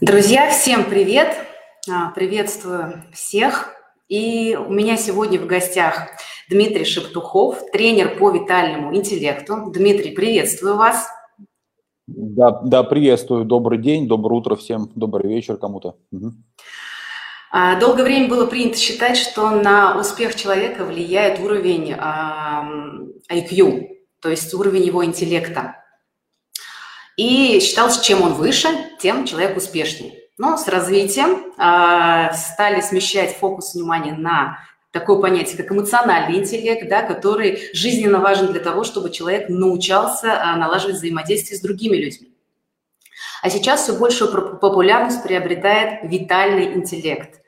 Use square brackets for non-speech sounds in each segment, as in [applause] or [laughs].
Друзья, всем привет! А, приветствую всех. И у меня сегодня в гостях Дмитрий Шептухов, тренер по витальному интеллекту. Дмитрий, приветствую вас. Да, да, приветствую. Добрый день, доброе утро всем, добрый вечер кому-то. Угу. Долгое время было принято считать, что на успех человека влияет уровень IQ, то есть уровень его интеллекта. И считалось, чем он выше, тем человек успешнее. Но с развитием э, стали смещать фокус внимания на такое понятие, как эмоциональный интеллект, да, который жизненно важен для того, чтобы человек научался э, налаживать взаимодействие с другими людьми. А сейчас все большую популярность приобретает витальный интеллект.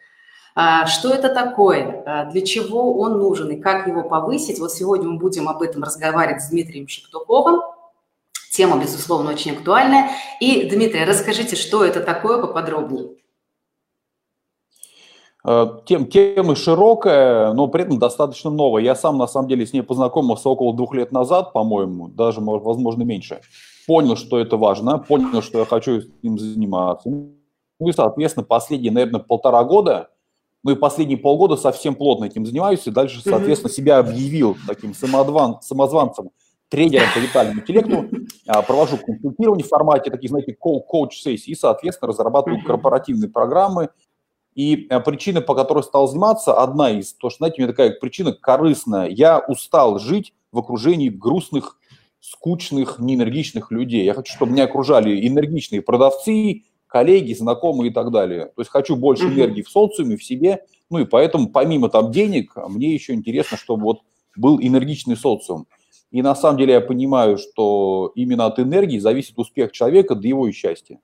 Что это такое, для чего он нужен и как его повысить? Вот сегодня мы будем об этом разговаривать с Дмитрием Шептуковым, Тема, безусловно, очень актуальная. И, Дмитрий, расскажите, что это такое поподробнее. Э, тем, тема широкая, но при этом достаточно новая. Я сам, на самом деле, с ней познакомился около двух лет назад, по-моему, даже, возможно, меньше. Понял, что это важно, понял, что я хочу им заниматься. Ну и, соответственно, последние, наверное, полтора года, ну и последние полгода совсем плотно этим занимаюсь, и дальше, соответственно, себя объявил таким самозван, самозванцем тренером по витальному интеллекту, а, провожу консультирование в формате таких, знаете, коуч-сессий и, соответственно, разрабатываю корпоративные программы. И а, причина, по которой стал заниматься, одна из, то, что, знаете, у меня такая причина корыстная. Я устал жить в окружении грустных, скучных, неэнергичных людей. Я хочу, чтобы меня окружали энергичные продавцы, коллеги, знакомые и так далее. То есть хочу больше энергии в социуме, в себе. Ну и поэтому, помимо там денег, мне еще интересно, чтобы вот был энергичный социум. И на самом деле я понимаю, что именно от энергии зависит успех человека до его счастья.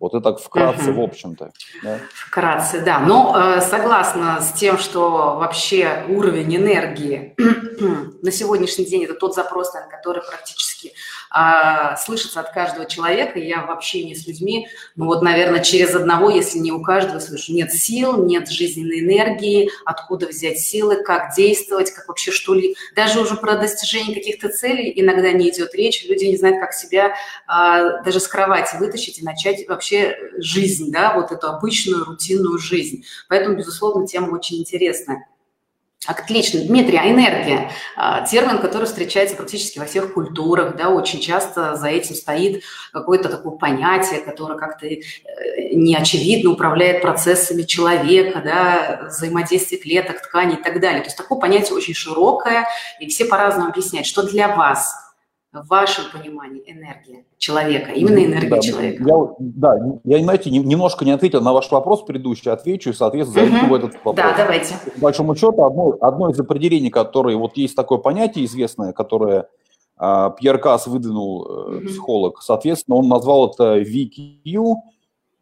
Вот это так вкратце, угу. в общем-то. Да? Вкратце, да. Но э, согласна с тем, что вообще уровень энергии на сегодняшний день это тот запрос, на который практически э, слышится от каждого человека. Я в общении с людьми, ну вот, наверное, через одного, если не у каждого, слышу, нет сил, нет жизненной энергии, откуда взять силы, как действовать, как вообще что-ли. Даже уже про достижение каких-то целей иногда не идет речь, люди не знают, как себя э, даже с кровати вытащить и начать вообще жизнь, да, вот эту обычную рутинную жизнь. Поэтому, безусловно, тема очень интересная. Отлично. Дмитрий, а энергия? А, термин, который встречается практически во всех культурах, да, очень часто за этим стоит какое-то такое понятие, которое как-то э, неочевидно управляет процессами человека, да, взаимодействие клеток, тканей и так далее. То есть такое понятие очень широкое, и все по-разному объясняют, что для вас – в вашем понимании энергия человека, именно энергия да, человека? Я, да, я, знаете, немножко не ответил на ваш вопрос предыдущий, отвечу и, соответственно, зайду угу. в этот вопрос. Да, давайте. По большому счету, одно, одно из определений, которое, вот есть такое понятие известное, которое э, Пьер Касс выдвинул, э, угу. психолог, соответственно, он назвал это VQ,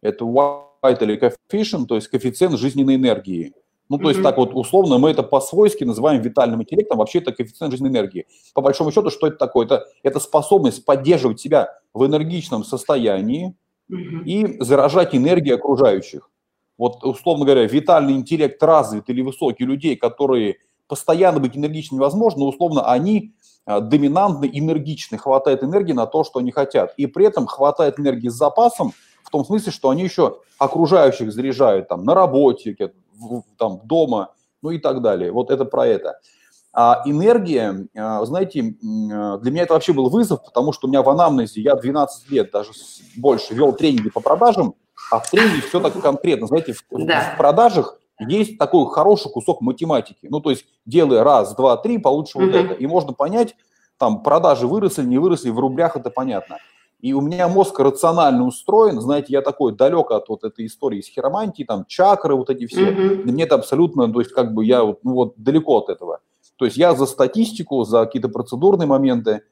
это White Coefficient, то есть коэффициент жизненной энергии. Ну, то mm-hmm. есть так вот условно мы это по-свойски называем витальным интеллектом, вообще это коэффициент жизненной энергии. По большому счету, что это такое? Это, это способность поддерживать себя в энергичном состоянии mm-hmm. и заражать энергией окружающих. Вот, условно говоря, витальный интеллект развит или высокий людей, которые постоянно быть энергичными невозможно, но условно они а, доминантны, энергичны, хватает энергии на то, что они хотят. И при этом хватает энергии с запасом, в том смысле, что они еще окружающих заряжают там на работе, там, дома, ну и так далее. Вот это про это. А энергия, а, знаете, а, для меня это вообще был вызов, потому что у меня в анамнезе я 12 лет, даже больше, вел тренинги по продажам, а в тренинге все так конкретно. Знаете, в, да. в продажах есть такой хороший кусок математики. Ну, то есть, делая раз, два, три, получишь mm-hmm. вот это. И можно понять, там, продажи выросли, не выросли, в рублях это понятно. И у меня мозг рационально устроен, знаете, я такой далек от вот этой истории с хиромантией, там, чакры вот эти все. Mm-hmm. Меня это абсолютно, то есть как бы я ну, вот далеко от этого. То есть я за статистику, за какие-то процедурные моменты,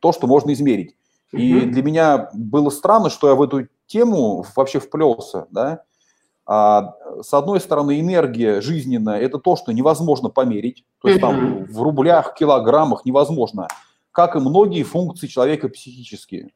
то, что можно измерить. Mm-hmm. И для меня было странно, что я в эту тему вообще вплелся, да. А, с одной стороны, энергия жизненная – это то, что невозможно померить. То есть mm-hmm. там в рублях, килограммах невозможно. Как и многие функции человека психические.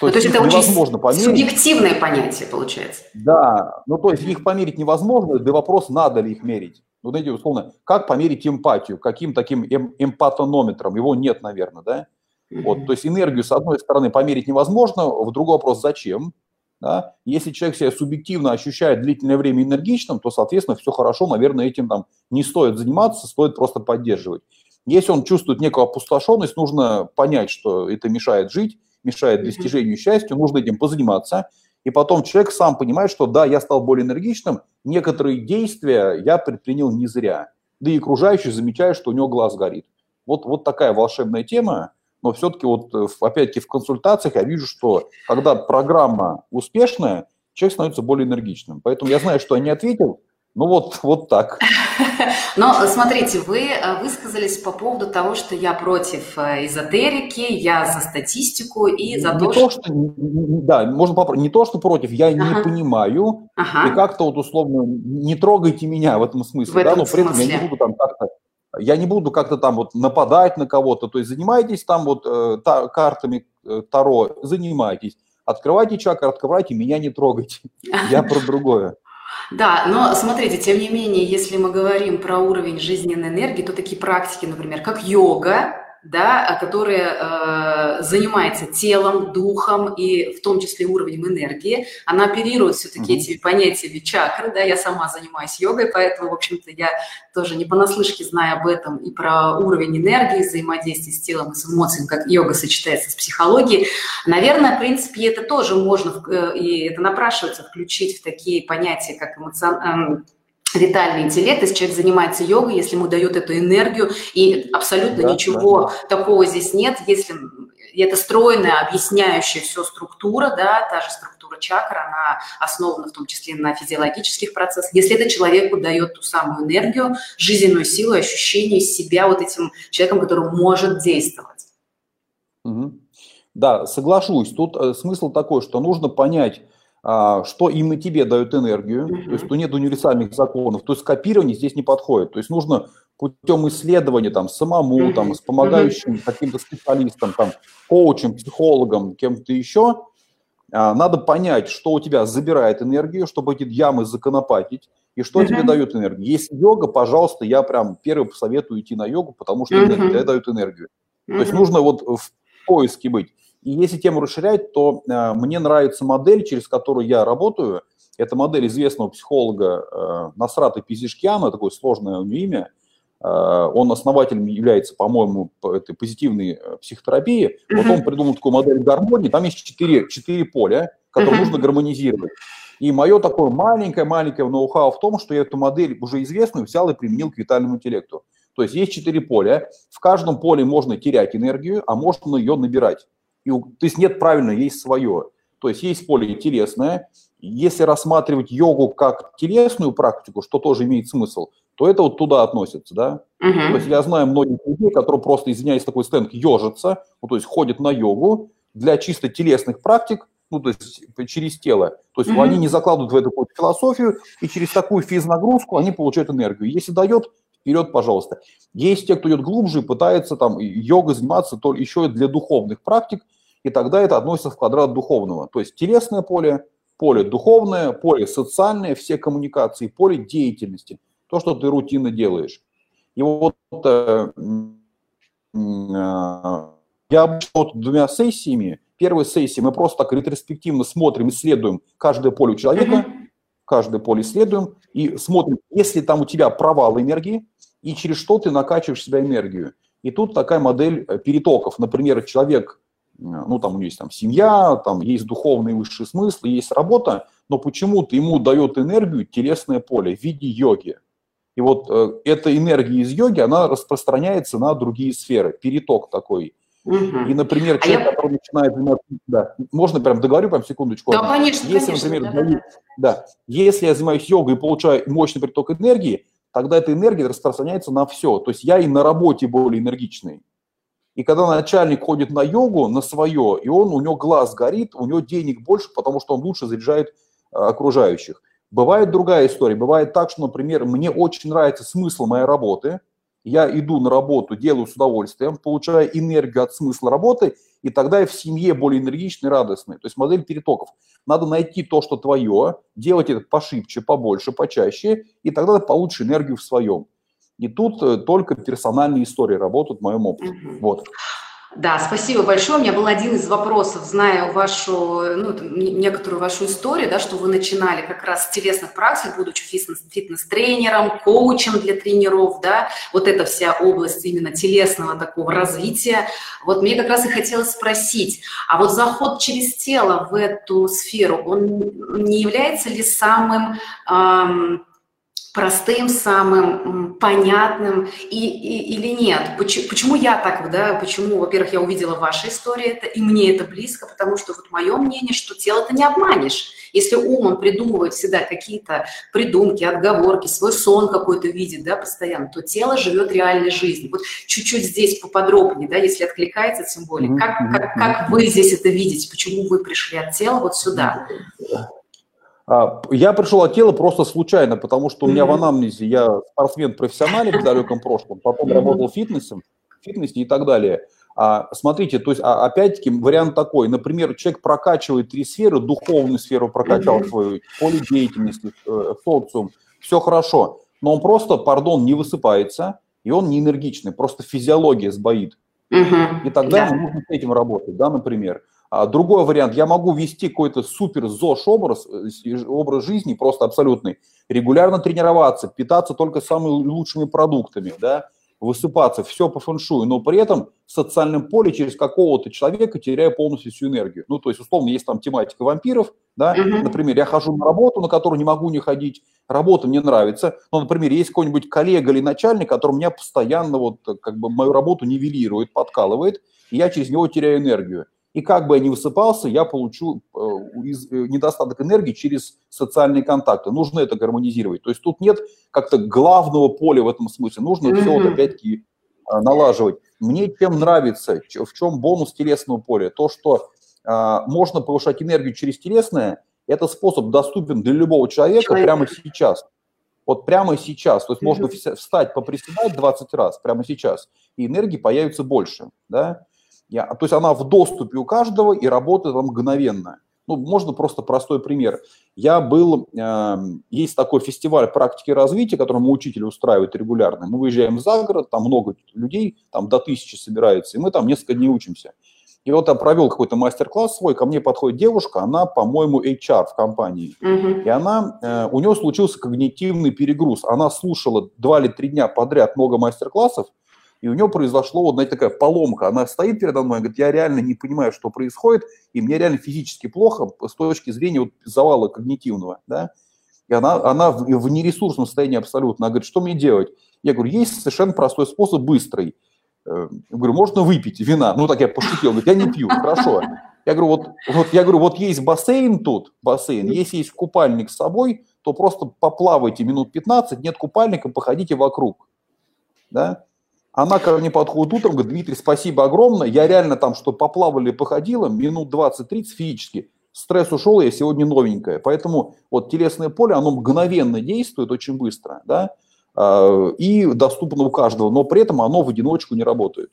То, ну, то есть это невозможно очень померить. субъективное понятие получается. Да, ну то есть их померить невозможно, да вопрос, надо ли их мерить. Ну, знаете, условно, как померить эмпатию, каким таким эм, эмпатонометром, его нет, наверное, да? Вот, то есть энергию, с одной стороны, померить невозможно, в другой вопрос, зачем? Да? Если человек себя субъективно ощущает длительное время энергичным, то, соответственно, все хорошо, наверное, этим там не стоит заниматься, стоит просто поддерживать. Если он чувствует некую опустошенность, нужно понять, что это мешает жить, мешает достижению счастья, нужно этим позаниматься. И потом человек сам понимает, что да, я стал более энергичным, некоторые действия я предпринял не зря. Да и окружающие замечают, что у него глаз горит. Вот, вот такая волшебная тема но все-таки вот э, опять-таки в консультациях я вижу, что когда программа успешная, человек становится более энергичным. Поэтому я знаю, что я не ответил, ну вот, вот так. [laughs] Но смотрите, вы э, высказались по поводу того, что я против э, эзотерики, я за статистику и за не то, то, что... Да, можно поправить. Не то, что против, я ага. не понимаю. Ага. И как-то вот условно не трогайте меня в этом смысле. В этом да, но при этом я не буду там как-то я не буду как-то там вот нападать на кого-то, то есть занимайтесь там вот э, та, картами э, Таро, занимайтесь. Открывайте чакры, открывайте, меня не трогайте. [laughs] Я про другое. Да, но смотрите, тем не менее, если мы говорим про уровень жизненной энергии, то такие практики, например, как йога, да, которая э, занимается телом, духом и в том числе уровнем энергии. Она оперирует все-таки mm-hmm. этими понятиями чакры, да, я сама занимаюсь йогой, поэтому, в общем-то, я тоже не понаслышке знаю об этом и про уровень энергии, взаимодействие с телом и с эмоциями, как йога сочетается с психологией. Наверное, в принципе, это тоже можно, э, и это напрашивается включить в такие понятия, как эмоциональный витальный интеллект, если человек занимается йогой, если ему дает эту энергию, и абсолютно да, ничего да. такого здесь нет, если это стройная, объясняющая все структура, да, та же структура чакр, она основана в том числе на физиологических процессах. Если это человеку дает ту самую энергию, жизненную силу, ощущение себя вот этим человеком, который может действовать. Угу. Да, соглашусь. Тут э, смысл такой, что нужно понять, что именно тебе дает энергию, mm-hmm. то есть тут нет универсальных законов, то есть копирование здесь не подходит, то есть нужно путем исследования там самому, mm-hmm. там с помогающим mm-hmm. каким-то специалистом, там коучем, психологом, кем-то еще, а, надо понять, что у тебя забирает энергию, чтобы эти ямы законопатить, и что mm-hmm. тебе дает энергию. Если йога, пожалуйста, я прям первый посоветую идти на йогу, потому что mm-hmm. энергия дает энергию. Mm-hmm. То есть нужно вот в поиске быть. И если тему расширять, то э, мне нравится модель, через которую я работаю. Это модель известного психолога э, Насрата Пизишкиана, такое сложное у него имя. Э, он основателем является, по-моему, этой позитивной психотерапии. Вот он придумал такую модель гармонии. Там есть четыре, четыре поля, которые нужно гармонизировать. И мое такое маленькое-маленькое ноу-хау в том, что я эту модель уже известную взял и применил к витальному интеллекту. То есть есть четыре поля. В каждом поле можно терять энергию, а можно ее набирать. И, то есть нет правильно, есть свое. То есть есть поле телесное. Если рассматривать йогу как телесную практику, что тоже имеет смысл, то это вот туда относится, да. Uh-huh. То есть я знаю многих людей, которые просто, извиняюсь, такой стенд ежатся, ну, то есть ходят на йогу для чисто телесных практик, ну, то есть через тело. То есть uh-huh. они не закладывают в эту философию, и через такую физнагрузку они получают энергию. Если дает, вперед, пожалуйста. Есть те, кто идет глубже и пытается там йогой заниматься то еще для духовных практик, и тогда это относится в квадрат духовного. То есть телесное поле, поле духовное, поле социальное, все коммуникации, поле деятельности, то, что ты рутинно делаешь. И вот э, э, я обычно двумя сессиями, первой сессии мы просто так ретроспективно смотрим, исследуем каждое поле у человека, каждое поле исследуем и смотрим, если там у тебя провал энергии, и через что ты накачиваешь себя энергию. И тут такая модель э, перетоков. Например, человек ну, там у него есть там семья, там есть духовный высший смысл, есть работа, но почему-то ему дает энергию телесное поле в виде йоги. И вот э, эта энергия из йоги, она распространяется на другие сферы, переток такой. Угу. И, например, а человек, я... который начинает заниматься, да, можно прям договорю, прям секундочку. Да, конечно, если, конечно, например, да, да, да, если я занимаюсь йогой и получаю мощный приток энергии, тогда эта энергия распространяется на все. То есть я и на работе более энергичный. И когда начальник ходит на йогу, на свое, и он, у него глаз горит, у него денег больше, потому что он лучше заряжает э, окружающих. Бывает другая история. Бывает так, что, например, мне очень нравится смысл моей работы, я иду на работу, делаю с удовольствием, получаю энергию от смысла работы, и тогда я в семье более энергичный, радостный. То есть модель перетоков. Надо найти то, что твое, делать это пошибче, побольше, почаще, и тогда ты получишь энергию в своем. И тут э, только персональные истории работают в моем опыте. Угу. Вот. Да, спасибо большое. У меня был один из вопросов, зная вашу, ну, некоторую вашу историю, да, что вы начинали как раз с телесных практик, будучи фитнес, фитнес-тренером, коучем для тренеров, да, вот эта вся область именно телесного такого развития. Вот мне как раз и хотелось спросить, а вот заход через тело в эту сферу, он не является ли самым эм, простым, самым понятным и, и, или нет? Почему, почему я так, да, почему, во-первых, я увидела вашу историю, это, и мне это близко, потому что вот мое мнение, что тело ты не обманешь. Если ум, он придумывает всегда какие-то придумки, отговорки, свой сон какой-то видит, да, постоянно, то тело живет реальной жизнью. Вот чуть-чуть здесь поподробнее, да, если откликается, тем более, как, как, как вы здесь это видите, почему вы пришли от тела вот сюда? А, я пришел от тела просто случайно, потому что у меня в анамнезе я спортсмен-профессионален в далеком прошлом, потом работал фитнесом, фитнесе и так далее. А, смотрите, то есть, а, опять-таки, вариант такой. Например, человек прокачивает три сферы, духовную сферу прокачал свою, поле деятельности, э, социум, все хорошо. Но он просто, пардон, не высыпается, и он не энергичный, просто физиология сбоит. И тогда да. нужно с этим работать, да, например. А другой вариант, я могу вести какой-то супер ЗОЖ образ, э, образ жизни, просто абсолютный, регулярно тренироваться, питаться только самыми лучшими продуктами, да, высыпаться, все по фэншую, но при этом в социальном поле через какого-то человека теряю полностью всю энергию. Ну, то есть, условно, есть там тематика вампиров, да, uh-huh. например, я хожу на работу, на которую не могу не ходить, работа мне нравится, но, например, есть какой-нибудь коллега или начальник, который меня постоянно вот как бы мою работу нивелирует, подкалывает, и я через него теряю энергию. И как бы я ни высыпался, я получу э, э, недостаток энергии через социальные контакты. Нужно это гармонизировать. То есть тут нет как-то главного поля в этом смысле. Нужно mm-hmm. все вот опять-таки э, налаживать. Мне чем нравится, в чем бонус телесного поля? То, что а, можно повышать энергию через телесное, это способ доступен для любого человека Человек. прямо сейчас. Вот прямо сейчас. То есть mm-hmm. можно встать, поприседать 20 раз прямо сейчас, и энергии появится больше. Да? Я, то есть она в доступе у каждого и работает там мгновенно. Ну, можно просто простой пример. Я был, э, есть такой фестиваль практики развития, который мы учители устраивают регулярно. Мы выезжаем за город, там много людей, там до тысячи собирается, и мы там несколько дней учимся. И вот я провел какой-то мастер-класс свой, ко мне подходит девушка, она, по-моему, HR в компании. Uh-huh. И она, э, у нее случился когнитивный перегруз. Она слушала два или три дня подряд много мастер-классов, и у нее произошло вот, знаете, такая поломка. Она стоит передо мной говорит, я реально не понимаю, что происходит, и мне реально физически плохо с точки зрения вот завала когнитивного, да. И она, она в, в нересурсном состоянии абсолютно. Она говорит, что мне делать? Я говорю, есть совершенно простой способ, быстрый. Э, я говорю, можно выпить вина. Ну, так я пошутил, говорит, я не пью, хорошо. Я говорю, вот, вот, я говорю, вот есть бассейн тут, бассейн, если есть купальник с собой, то просто поплавайте минут 15, нет купальника, походите вокруг. Да? Она ко мне подходит утром, говорит, Дмитрий, спасибо огромное, я реально там что поплавали, походила, минут 20-30 физически, стресс ушел, я сегодня новенькая. Поэтому вот телесное поле, оно мгновенно действует очень быстро, да, и доступно у каждого, но при этом оно в одиночку не работает.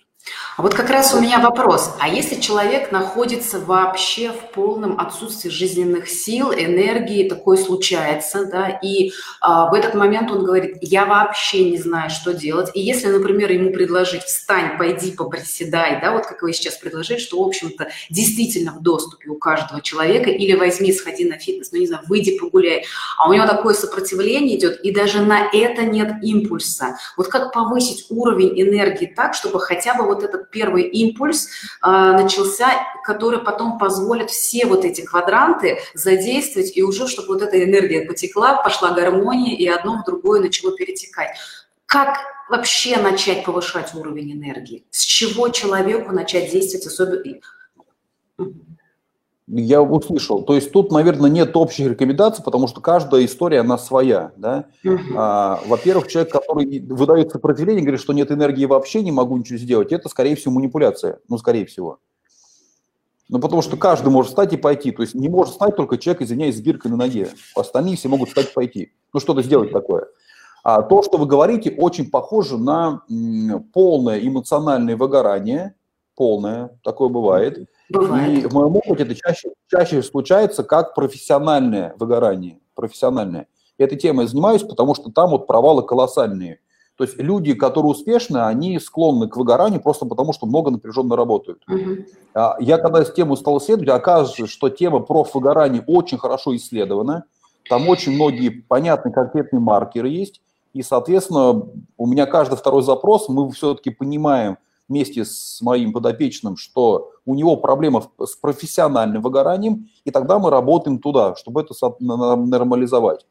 А вот как раз у меня вопрос. А если человек находится вообще в полном отсутствии жизненных сил, энергии, такое случается, да, и а, в этот момент он говорит, я вообще не знаю, что делать. И если, например, ему предложить, встань, пойди, поприседай, да, вот как вы сейчас предложили, что, в общем-то, действительно в доступе у каждого человека, или возьми, сходи на фитнес, ну, не знаю, выйди, погуляй, а у него такое сопротивление идет, и даже на это нет импульса. Вот как повысить уровень энергии так, чтобы хотя бы вот этот первый импульс э, начался, который потом позволит все вот эти квадранты задействовать, и уже чтобы вот эта энергия потекла, пошла гармония, и одно в другое начало перетекать. Как вообще начать повышать уровень энергии? С чего человеку начать действовать особенно? Я услышал. То есть тут, наверное, нет общих рекомендаций, потому что каждая история, она своя. Да? Uh-huh. А, во-первых, человек, который выдает сопротивление, говорит, что нет энергии вообще, не могу ничего сделать, это, скорее всего, манипуляция. Ну, скорее всего. Ну, потому что каждый может встать и пойти. То есть не может встать только человек, извиняюсь, с биркой на ноге. Остальные все могут встать и пойти. Ну, что-то сделать такое. А то, что вы говорите, очень похоже на м, полное эмоциональное выгорание. Полное, такое бывает Бывает. И в моем опыте это чаще, чаще случается как профессиональное выгорание, профессиональное. Этой темой занимаюсь, потому что там вот провалы колоссальные. То есть люди, которые успешны, они склонны к выгоранию просто потому, что много напряженно работают. Uh-huh. Я когда эту тему стал исследовать, оказывается, что тема профвыгорания очень хорошо исследована. Там очень многие понятные конкретные маркеры есть. И, соответственно, у меня каждый второй запрос, мы все-таки понимаем вместе с моим подопечным, что у него проблема с профессиональным выгоранием, и тогда мы работаем туда, чтобы это нормализовать.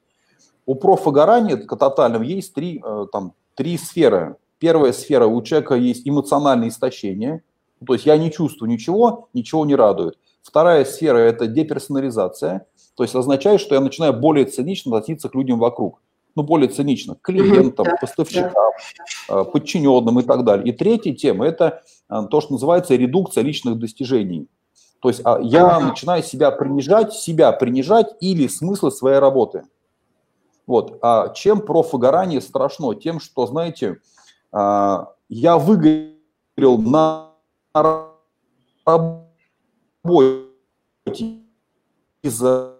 У профвыгорания тотального есть три, э, там, три сферы. Первая сфера, у человека есть эмоциональное истощение, то есть я не чувствую ничего, ничего не радует. Вторая сфера – это деперсонализация, то есть означает, что я начинаю более цинично относиться к людям вокруг. Ну, более цинично, клиентам, поставщикам, э, подчиненным и так далее. И третья тема – это э, то, что называется редукция личных достижений. То есть а, я начинаю себя принижать, себя принижать или смысл своей работы – вот. А чем профвыгорание страшно? Тем, что, знаете, а, я выгорел на работе из-за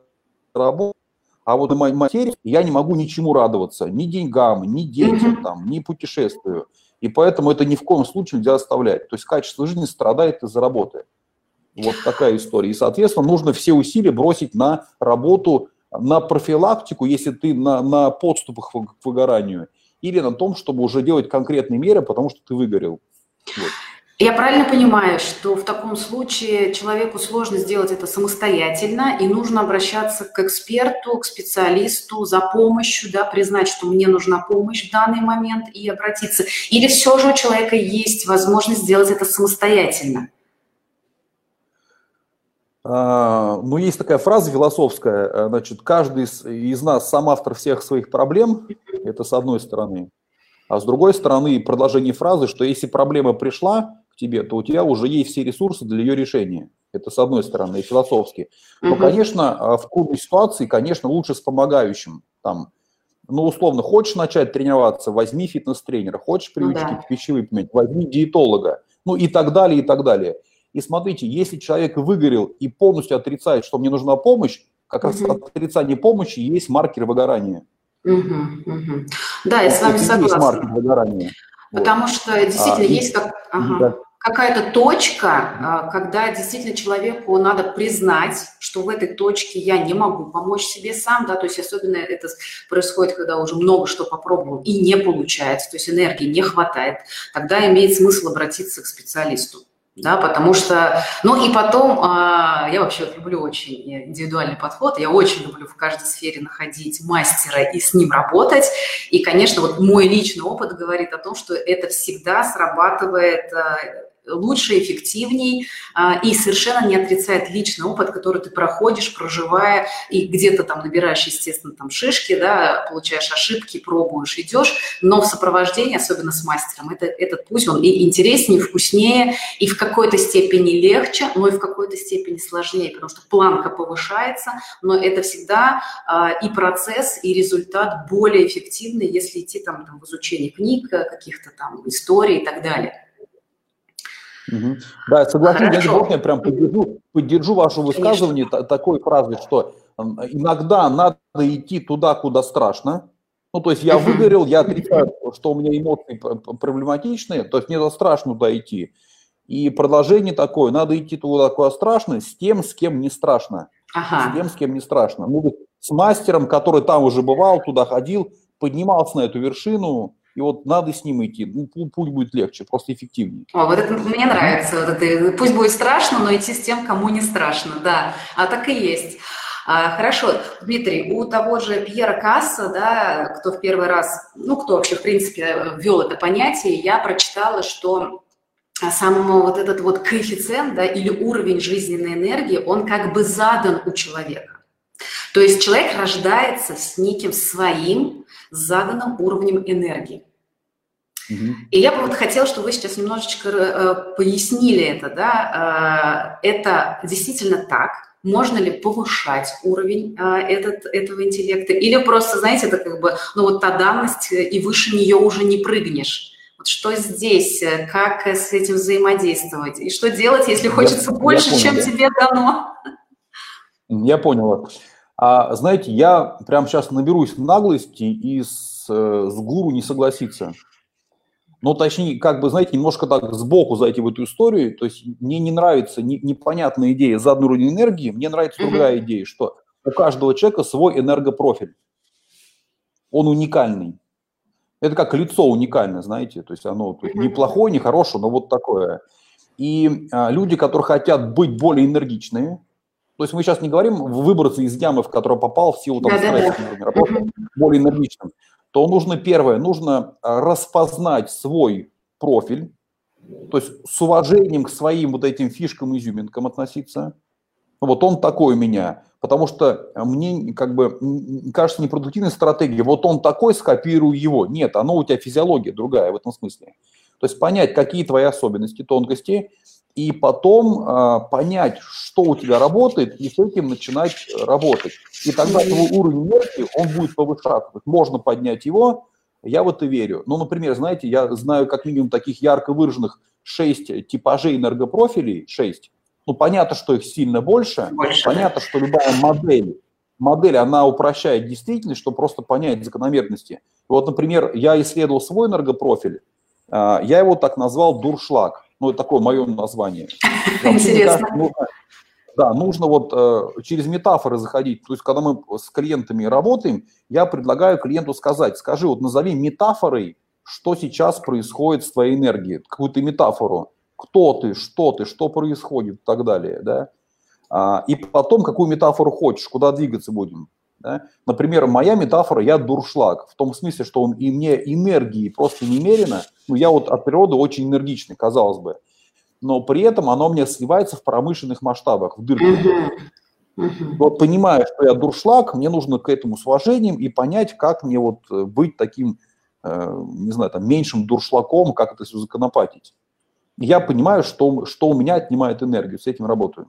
работы, а вот на материи я не могу ничему радоваться, ни деньгам, ни детям, там, ни путешествию. И поэтому это ни в коем случае нельзя оставлять. То есть качество жизни страдает из-за работы. Вот такая история. И, соответственно, нужно все усилия бросить на работу на профилактику, если ты на, на подступах к выгоранию, или на том, чтобы уже делать конкретные меры, потому что ты выгорел. Вот. Я правильно понимаю, что в таком случае человеку сложно сделать это самостоятельно, и нужно обращаться к эксперту, к специалисту за помощью, да, признать, что мне нужна помощь в данный момент и обратиться. Или все же у человека есть возможность сделать это самостоятельно? А, ну, есть такая фраза философская, э, значит, каждый из, из нас сам автор всех своих проблем, это с одной стороны. А с другой стороны, продолжение фразы, что если проблема пришла к тебе, то у тебя уже есть все ресурсы для ее решения. Это с одной стороны, и философски. Но, конечно, а, в трудной ситуации, конечно, лучше с помогающим. Там, ну, условно, хочешь начать тренироваться, возьми фитнес-тренера, хочешь привычки ну, да. пищевые поменять, возьми диетолога, ну и так далее, и так далее. И смотрите, если человек выгорел и полностью отрицает, что мне нужна помощь, как раз угу. отрицание помощи есть маркер выгорания. Угу, угу. Да, я с вами согласна. Есть маркер выгорания. Потому вот. что действительно а, есть как, ага, да. Какая-то точка, а, когда действительно человеку надо признать, что в этой точке я не могу помочь себе сам, да, то есть особенно это происходит, когда уже много что попробовал и не получается, то есть энергии не хватает, тогда имеет смысл обратиться к специалисту да, потому что, ну и потом, а, я вообще люблю очень индивидуальный подход, я очень люблю в каждой сфере находить мастера и с ним работать, и, конечно, вот мой личный опыт говорит о том, что это всегда срабатывает а, лучше, эффективней а, и совершенно не отрицает личный опыт, который ты проходишь, проживая, и где-то там набираешь, естественно, там шишки, да, получаешь ошибки, пробуешь, идешь, но в сопровождении, особенно с мастером, это, этот путь, он и интереснее, и вкуснее, и в какой-то степени легче, но и в какой-то степени сложнее, потому что планка повышается, но это всегда а, и процесс, и результат более эффективный, если идти там, там в изучение книг, каких-то там историй и так далее. Угу. Да, согласен, я, я прям поддержу, поддержу ваше высказывание Конечно. такой фразой, что иногда надо идти туда, куда страшно. Ну, то есть я выгорел, я отрицаю, что у меня эмоции проблематичные, то есть мне страшно туда идти. И продолжение такое, надо идти туда, куда страшно, с тем, с кем не страшно. Ага. С тем, с кем не страшно. Ну, с мастером, который там уже бывал, туда ходил, поднимался на эту вершину, и вот надо с ним идти. Ну, путь будет легче, просто эффективнее. О, вот это мне нравится. Вот это, пусть будет страшно, но идти с тем, кому не страшно. Да, а так и есть. А, хорошо, Дмитрий, у того же Пьера Касса, да, кто в первый раз, ну, кто вообще, в принципе, ввел это понятие, я прочитала, что сам вот этот вот коэффициент, да, или уровень жизненной энергии, он как бы задан у человека. То есть человек рождается с неким своим заданным уровнем энергии. И я бы вот хотела, чтобы вы сейчас немножечко э, пояснили это, да, э, это действительно так, можно ли повышать уровень э, этот, этого интеллекта, или просто, знаете, это как бы, ну вот та данность, и выше нее уже не прыгнешь. Вот что здесь, э, как с этим взаимодействовать, и что делать, если хочется я, больше, я понял, чем да. тебе дано? Я понял. А знаете, я прямо сейчас наберусь наглости и с, э, с гуру не согласиться. но точнее, как бы, знаете, немножко так сбоку зайти в эту историю, то есть мне не нравится не, непонятная идея за одну уровень энергии, мне нравится mm-hmm. другая идея, что у каждого человека свой энергопрофиль. Он уникальный. Это как лицо уникальное, знаете, то есть оно то есть, не плохое, не хорошее, но вот такое. И а, люди, которые хотят быть более энергичными, то есть мы сейчас не говорим выбраться из ямы, в которую попал в силу там, да, стресса, да, да. Например, более энергичным то нужно первое, нужно а, распознать свой профиль, то есть с уважением к своим вот этим фишкам, изюминкам относиться. Вот он такой у меня, потому что мне как бы кажется непродуктивной стратегией, вот он такой, скопирую его. Нет, оно у тебя физиология другая в этом смысле. То есть понять, какие твои особенности, тонкости, и потом э, понять, что у тебя работает, и с этим начинать работать. И тогда твой уровень энергии, он будет повышаться. Можно поднять его, я в это верю. Ну, например, знаете, я знаю как минимум таких ярко выраженных 6 типажей энергопрофилей, 6. Ну, понятно, что их сильно больше. больше. Понятно, что любая модель, модель, она упрощает действительность, чтобы просто понять закономерности. Вот, например, я исследовал свой энергопрофиль, а, я его так назвал дуршлаг. Ну, это такое мое название. [laughs] Интересно. Нужно, да, нужно вот э, через метафоры заходить. То есть, когда мы с клиентами работаем, я предлагаю клиенту сказать, скажи, вот назови метафорой, что сейчас происходит с твоей энергией, какую-то метафору. Кто ты, что ты, что происходит и так далее, да. А, и потом, какую метафору хочешь, куда двигаться будем. Да? Например, моя метафора, я дуршлаг, в том смысле, что он, и мне энергии просто немерено, ну, я вот от природы очень энергичный, казалось бы, но при этом оно мне сливается в промышленных масштабах, в. Uh-huh. Вот понимая, что я дуршлаг, мне нужно к этому с уважением и понять, как мне вот э, быть таким, э, не знаю, там, меньшим дуршлаком, как это все законопатить. Я понимаю, что, что у меня отнимает энергию, с этим работаю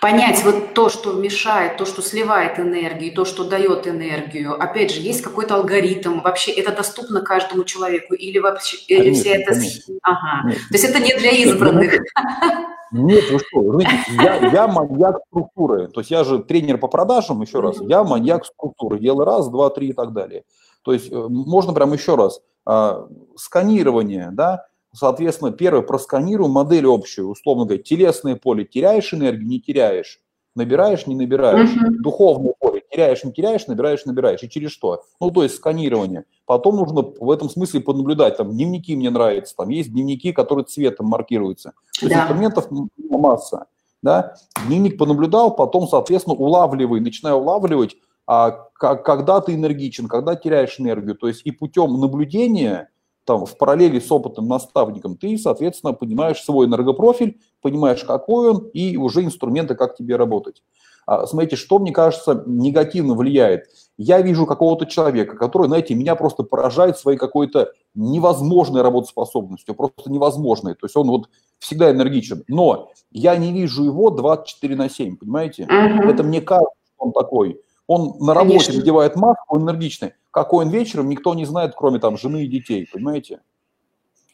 понять вот то, что мешает, то, что сливает энергию, то, что дает энергию. Опять же, есть какой-то алгоритм. Вообще это доступно каждому человеку или вообще конечно, или все это... Конечно. Ага. То есть это не для избранных. [laughs] Нет, вы что, я, я маньяк структуры. То есть я же тренер по продажам, еще раз, я маньяк структуры. Делаю раз, два, три и так далее. То есть э, можно прям еще раз. А, сканирование, да, Соответственно, первое, просканирую модель общую, условно говоря, телесное поле, теряешь энергию, не теряешь, набираешь, не набираешь, uh-huh. духовное поле, теряешь, не теряешь, набираешь, набираешь, и через что? Ну, то есть сканирование. Потом нужно в этом смысле понаблюдать, там, дневники мне нравятся, там есть дневники, которые цветом маркируются. То есть да. инструментов масса, да, дневник понаблюдал, потом, соответственно, улавливай, начинаю улавливать, а, когда ты энергичен, когда теряешь энергию, то есть и путем наблюдения – там, в параллели с опытным наставником, ты, соответственно, понимаешь свой энергопрофиль, понимаешь, какой он, и уже инструменты, как тебе работать. А, смотрите, что, мне кажется, негативно влияет. Я вижу какого-то человека, который, знаете, меня просто поражает своей какой-то невозможной работоспособностью, просто невозможной. То есть он вот всегда энергичен. Но я не вижу его 24 на 7, понимаете? Uh-huh. Это мне кажется, что он такой. Он на работе Конечно. надевает маску, он энергичный. Какой он вечером, никто не знает, кроме там жены и детей, понимаете?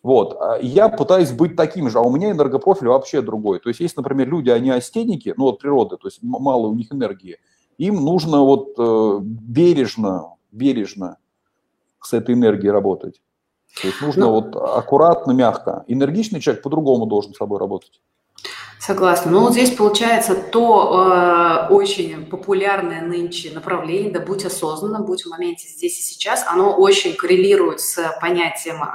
Вот. А я пытаюсь быть таким же, а у меня энергопрофиль вообще другой. То есть, есть, например, люди, они астеники, ну, от природы, то есть мало у них энергии, им нужно вот э, бережно, бережно с этой энергией работать. То есть нужно ну, вот аккуратно, мягко. Энергичный человек по-другому должен с собой работать. Согласна. Ну вот здесь получается то э, очень популярное нынче направление, да будь осознанным, будь в моменте здесь и сейчас, оно очень коррелирует с понятием э,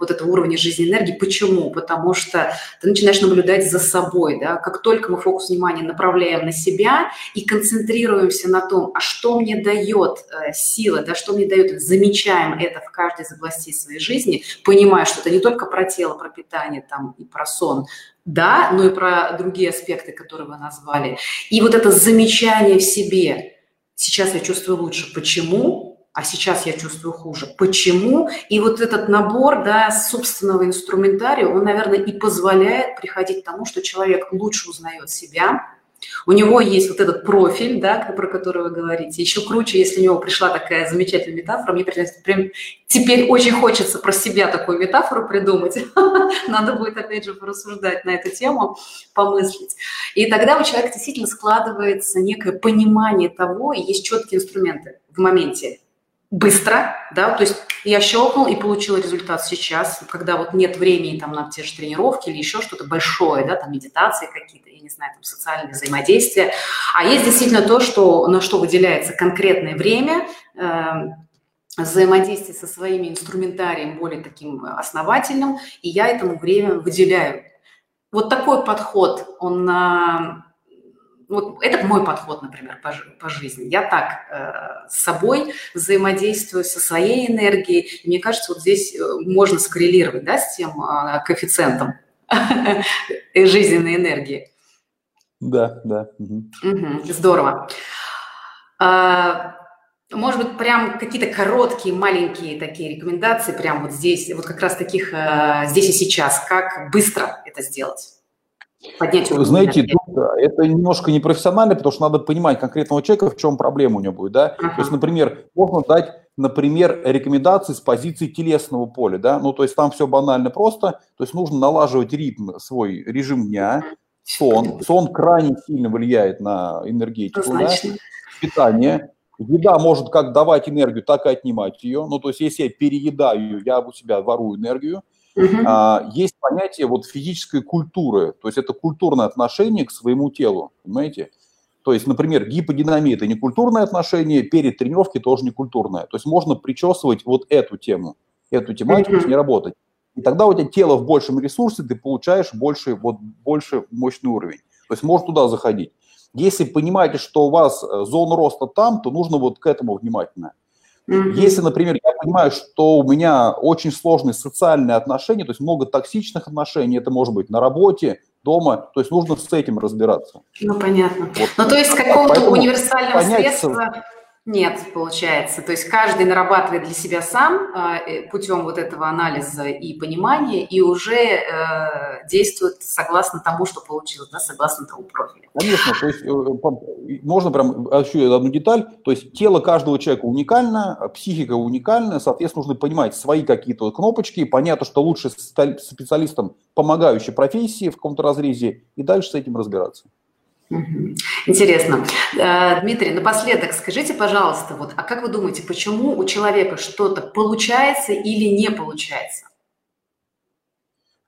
вот этого уровня жизни энергии. Почему? Потому что ты начинаешь наблюдать за собой, да, как только мы фокус внимания направляем на себя и концентрируемся на том, а что мне дает э, сила, да, что мне дает, замечаем это в каждой из областей своей жизни, понимая, что это не только про тело, про питание там и про сон, да, но и про другие аспекты, которые вы назвали. И вот это замечание в себе. Сейчас я чувствую лучше. Почему? А сейчас я чувствую хуже. Почему? И вот этот набор да, собственного инструментария, он, наверное, и позволяет приходить к тому, что человек лучше узнает себя, у него есть вот этот профиль, да, про который вы говорите. Еще круче, если у него пришла такая замечательная метафора. Мне прям теперь очень хочется про себя такую метафору придумать. [laughs] Надо будет, опять же, порассуждать на эту тему, помыслить. И тогда у человека действительно складывается некое понимание того, и есть четкие инструменты в моменте быстро, да, то есть я щелкнул и получил результат сейчас, когда вот нет времени там на те же тренировки или еще что-то большое, да, там медитации какие-то, я не знаю, там социальные взаимодействия, а есть действительно то, что, на что выделяется конкретное время, э, взаимодействие со своими инструментарием более таким основательным, и я этому время выделяю. Вот такой подход, он вот это мой подход, например, по, по жизни. Я так э, с собой взаимодействую, со своей энергией. И мне кажется, вот здесь э, можно скоррелировать да, с тем э, коэффициентом [laughs] жизненной энергии. Да, да. Угу, здорово. А, может быть, прям какие-то короткие, маленькие такие рекомендации, прям вот здесь, вот как раз таких э, здесь и сейчас, как быстро это сделать? Поднять уровень. Знаете, тут, это немножко непрофессионально, потому что надо понимать конкретного человека, в чем проблема у него будет, да. Uh-huh. То есть, например, можно дать, например, рекомендации с позиции телесного поля, да, ну, то есть там все банально просто, то есть нужно налаживать ритм, свой режим дня, сон. Сон крайне сильно влияет на энергетику, да, питание. Еда может как давать энергию, так и отнимать ее. Ну, то есть, если я переедаю, я у себя ворую энергию. Uh-huh. Есть понятие вот физической культуры, то есть это культурное отношение к своему телу, понимаете? То есть, например, гиподинамия – это не культурное отношение, перед тренировкой тоже не культурное. То есть можно причесывать вот эту тему, эту тематику, uh-huh. не работать. И тогда у тебя тело в большем ресурсе, ты получаешь больше, вот, больше мощный уровень. То есть можно туда заходить. Если понимаете, что у вас э, зона роста там, то нужно вот к этому внимательно. Mm-hmm. Если, например, я понимаю, что у меня очень сложные социальные отношения, то есть много токсичных отношений, это может быть на работе, дома, то есть нужно с этим разбираться. Ну, понятно. Вот. Ну, то есть какого-то универсального средства нет, получается. То есть каждый нарабатывает для себя сам э, путем вот этого анализа и понимания, и уже э, действует согласно тому, что получилось, да, согласно тому профилю. Конечно, то есть э, можно прям еще одну деталь, то есть тело каждого человека уникально, психика уникальна, соответственно, нужно понимать свои какие-то кнопочки, понятно, что лучше специалистам помогающей профессии в каком-то разрезе, и дальше с этим разбираться. Интересно. Э, Дмитрий, напоследок скажите, пожалуйста, вот, а как вы думаете, почему у человека что-то получается или не получается?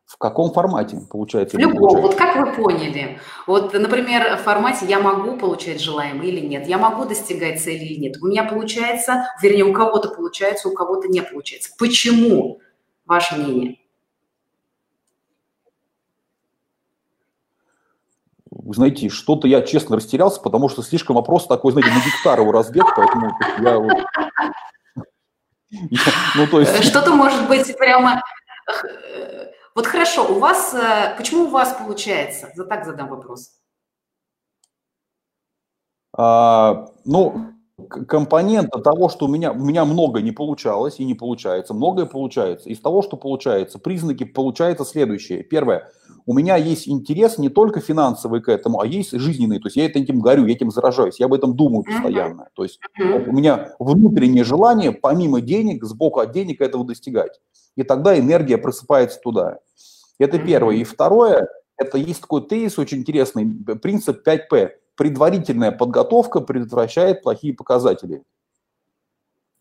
В каком формате получается? В любом. Вот как вы поняли? Вот, например, в формате я могу получать желаемое или нет, я могу достигать цели или нет. У меня получается, вернее, у кого-то получается, у кого-то не получается. Почему? Ваше мнение? Знаете, что-то я честно растерялся, потому что слишком вопрос такой, знаете, на гектар его разбег, поэтому я вот... Ну, то есть... Что-то может быть прямо... Э, вот хорошо, у вас... Э, почему у вас получается? За так задам вопрос. А, ну, компонента того, что у меня, у меня много не получалось и не получается, многое получается. Из того, что получается, признаки получается следующее. Первое – у меня есть интерес не только финансовый к этому, а есть жизненный. То есть я этим горю, я этим заражаюсь, я об этом думаю постоянно. То есть у меня внутреннее желание, помимо денег, сбоку от денег этого достигать. И тогда энергия просыпается туда. Это первое. И второе, это есть такой тезис очень интересный, принцип 5П. Предварительная подготовка предотвращает плохие показатели.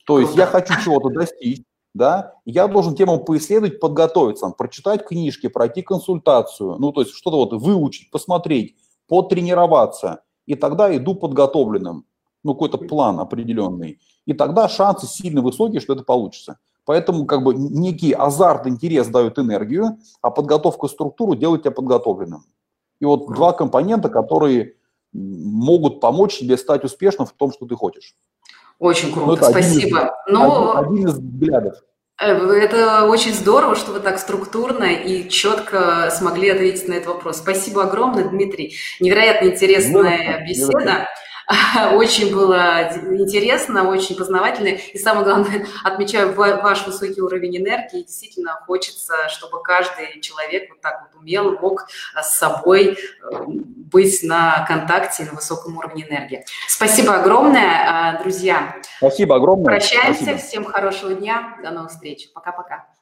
То есть я хочу чего-то достичь, да, я должен тему поисследовать, подготовиться, прочитать книжки, пройти консультацию, ну, то есть что-то вот выучить, посмотреть, потренироваться, и тогда иду подготовленным, ну, какой-то план определенный, и тогда шансы сильно высокие, что это получится. Поэтому как бы некий азарт, интерес дают энергию, а подготовка структуру делает тебя подготовленным. И вот два компонента, которые могут помочь тебе стать успешным в том, что ты хочешь. Очень круто, ну, спасибо. Один из, Но... один, один из взглядов. Э, это очень здорово, что вы так структурно и четко смогли ответить на этот вопрос. Спасибо огромное, Дмитрий. Невероятно интересная ну, беседа. [laughs] Очень было интересно, очень познавательно. И самое главное, [laughs] отмечаю ваш высокий уровень энергии. Действительно хочется, чтобы каждый человек вот так вот умел, мог с собой э, быть на контакте на высоком уровне энергии. Спасибо огромное, э, друзья. Спасибо огромное. Прощаемся. Спасибо. Всем хорошего дня. До новых встреч. Пока-пока.